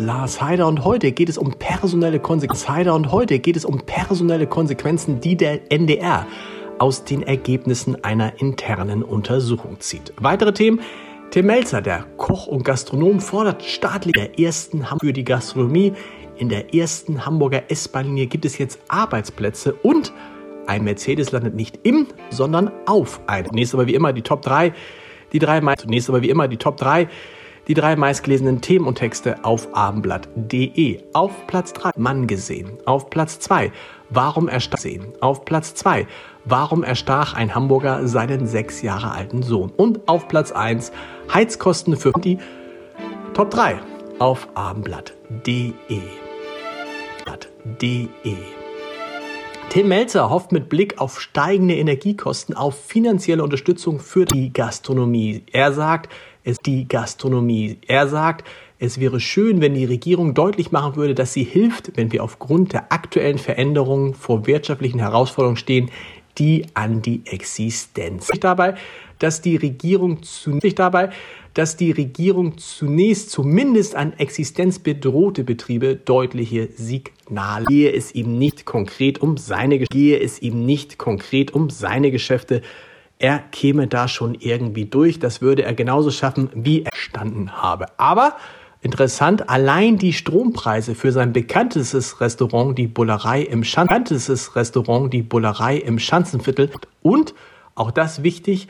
Lars Heider und heute geht es um personelle Konsequenzen. Heider und heute geht es um personelle Konsequenzen, die der NDR aus den Ergebnissen einer internen Untersuchung zieht. Weitere Themen. Tim Melzer, der Koch und Gastronom, fordert staatlich der ersten für die Gastronomie. In der ersten Hamburger S-Bahn-Linie gibt es jetzt Arbeitsplätze und ein Mercedes landet nicht im, sondern auf einem. Nächstes aber wie immer die Top 3. Die drei, zunächst aber wie immer die Top 3 die drei meistgelesenen Themen und Texte auf abendblatt.de. Auf Platz 3 Mann gesehen. Auf Platz 2 Warum erstach sehen. Auf Platz 2 Warum erstach ein Hamburger seinen sechs Jahre alten Sohn. Und auf Platz 1 Heizkosten für die Top 3 auf abendblatt.de. De. Tim Melzer hofft mit Blick auf steigende Energiekosten auf finanzielle Unterstützung für die Gastronomie. Er sagt, es die Gastronomie. Er sagt, es wäre schön, wenn die Regierung deutlich machen würde, dass sie hilft, wenn wir aufgrund der aktuellen Veränderungen vor wirtschaftlichen Herausforderungen stehen, die an die Existenz. Dabei, dass die Regierung zunächst dabei, dass die Regierung zunächst zumindest an existenzbedrohte Betriebe deutliche Signale gehe es ihm nicht konkret um seine gehe es ihm nicht konkret um seine Geschäfte, er käme da schon irgendwie durch. Das würde er genauso schaffen, wie er standen habe. Aber interessant, allein die Strompreise für sein bekanntestes Restaurant, die Bullerei im Schan Restaurant, die Bullerei im Schanzenviertel und auch das wichtig,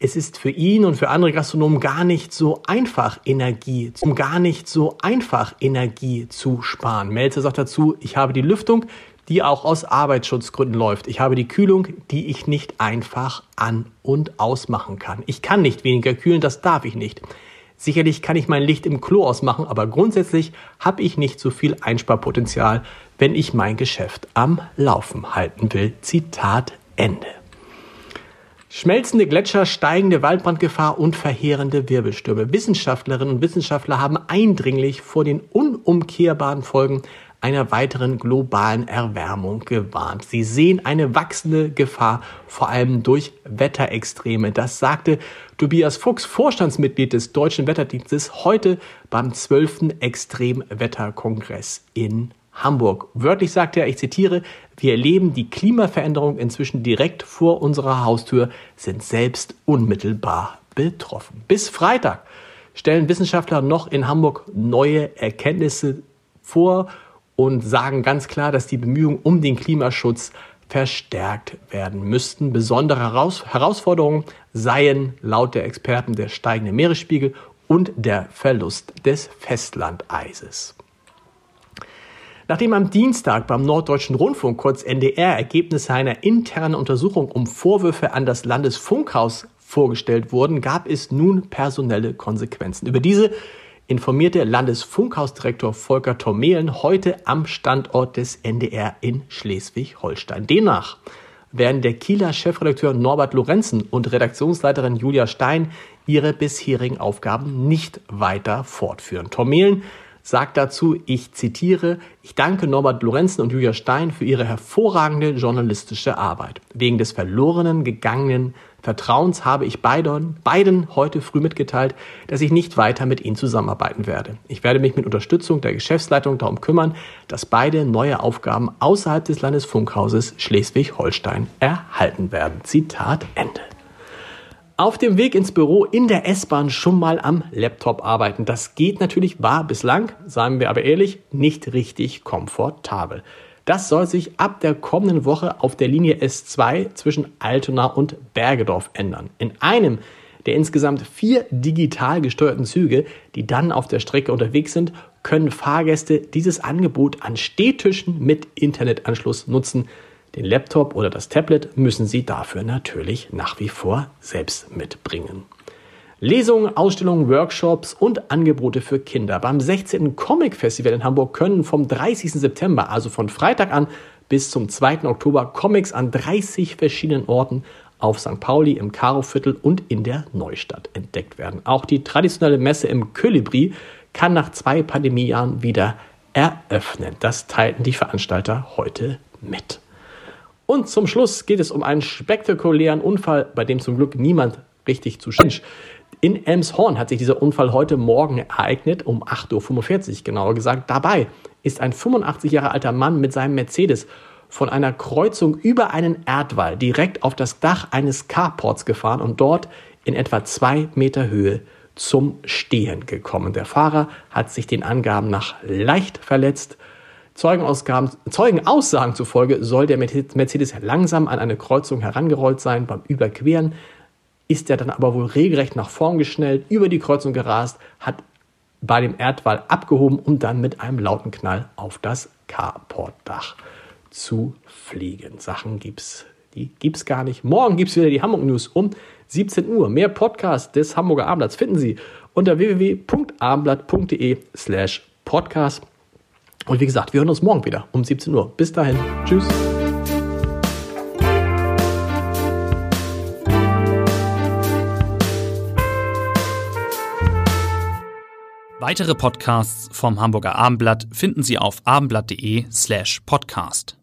es ist für ihn und für andere Gastronomen gar nicht so einfach, Energie, um gar nicht so einfach, Energie zu sparen. Melzer sagt dazu, ich habe die Lüftung, die auch aus Arbeitsschutzgründen läuft. Ich habe die Kühlung, die ich nicht einfach an und ausmachen kann. Ich kann nicht weniger kühlen, das darf ich nicht. Sicherlich kann ich mein Licht im Klo ausmachen, aber grundsätzlich habe ich nicht so viel Einsparpotenzial, wenn ich mein Geschäft am Laufen halten will. Zitat Ende. Schmelzende Gletscher, steigende Waldbrandgefahr und verheerende Wirbelstürme. Wissenschaftlerinnen und Wissenschaftler haben eindringlich vor den unumkehrbaren Folgen einer weiteren globalen Erwärmung gewarnt. Sie sehen eine wachsende Gefahr, vor allem durch Wetterextreme. Das sagte Tobias Fuchs, Vorstandsmitglied des Deutschen Wetterdienstes, heute beim 12. Extremwetterkongress in Hamburg. Wörtlich sagte er, ich zitiere, wir erleben die Klimaveränderung inzwischen direkt vor unserer Haustür, sind selbst unmittelbar betroffen. Bis Freitag stellen Wissenschaftler noch in Hamburg neue Erkenntnisse vor und sagen ganz klar, dass die Bemühungen um den Klimaschutz verstärkt werden müssten. Besondere Heraus Herausforderungen seien laut der Experten der steigende Meeresspiegel und der Verlust des Festlandeises. Nachdem am Dienstag beim Norddeutschen Rundfunk kurz NDR Ergebnisse einer internen Untersuchung um Vorwürfe an das Landesfunkhaus vorgestellt wurden, gab es nun personelle Konsequenzen. Über diese informierte Landesfunkhausdirektor Volker Tormehlen heute am Standort des NDR in Schleswig-Holstein. Demnach werden der Kieler Chefredakteur Norbert Lorenzen und Redaktionsleiterin Julia Stein ihre bisherigen Aufgaben nicht weiter fortführen. Tormehlen sagt dazu, ich zitiere, ich danke Norbert Lorenzen und Julia Stein für ihre hervorragende journalistische Arbeit. Wegen des verlorenen gegangenen Vertrauens habe ich beiden, beiden heute früh mitgeteilt, dass ich nicht weiter mit ihnen zusammenarbeiten werde. Ich werde mich mit Unterstützung der Geschäftsleitung darum kümmern, dass beide neue Aufgaben außerhalb des Landesfunkhauses Schleswig-Holstein erhalten werden. Zitat Ende. Auf dem Weg ins Büro in der S-Bahn schon mal am Laptop arbeiten. Das geht natürlich, war bislang, sagen wir aber ehrlich, nicht richtig komfortabel. Das soll sich ab der kommenden Woche auf der Linie S2 zwischen Altona und Bergedorf ändern. In einem der insgesamt vier digital gesteuerten Züge, die dann auf der Strecke unterwegs sind, können Fahrgäste dieses Angebot an Stehtischen mit Internetanschluss nutzen. Den Laptop oder das Tablet müssen sie dafür natürlich nach wie vor selbst mitbringen. Lesungen, Ausstellungen, Workshops und Angebote für Kinder. Beim 16. Comic Festival in Hamburg können vom 30. September, also von Freitag an bis zum 2. Oktober, Comics an 30 verschiedenen Orten auf St. Pauli, im Karoviertel und in der Neustadt entdeckt werden. Auch die traditionelle Messe im Kölibri kann nach zwei Pandemiejahren wieder eröffnen. Das teilten die Veranstalter heute mit. Und zum Schluss geht es um einen spektakulären Unfall, bei dem zum Glück niemand richtig zu Schinsch. In Elmshorn hat sich dieser Unfall heute Morgen ereignet, um 8.45 Uhr genauer gesagt. Dabei ist ein 85 Jahre alter Mann mit seinem Mercedes von einer Kreuzung über einen Erdwall direkt auf das Dach eines Carports gefahren und dort in etwa zwei Meter Höhe zum Stehen gekommen. Der Fahrer hat sich den Angaben nach leicht verletzt. Zeugenaussagen zufolge soll der Mercedes langsam an eine Kreuzung herangerollt sein. Beim Überqueren ist er dann aber wohl regelrecht nach vorn geschnellt, über die Kreuzung gerast, hat bei dem Erdwall abgehoben, um dann mit einem lauten Knall auf das Carportdach zu fliegen. Sachen gibt's, die gibt's gar nicht. Morgen gibt's wieder die Hamburg News um 17 Uhr. Mehr Podcasts des Hamburger Abendblatts finden Sie unter www.abendblatt.de slash podcast. Und wie gesagt, wir hören uns morgen wieder um 17 Uhr. Bis dahin. Tschüss. Weitere Podcasts vom Hamburger Abendblatt finden Sie auf abendblatt.de slash podcast.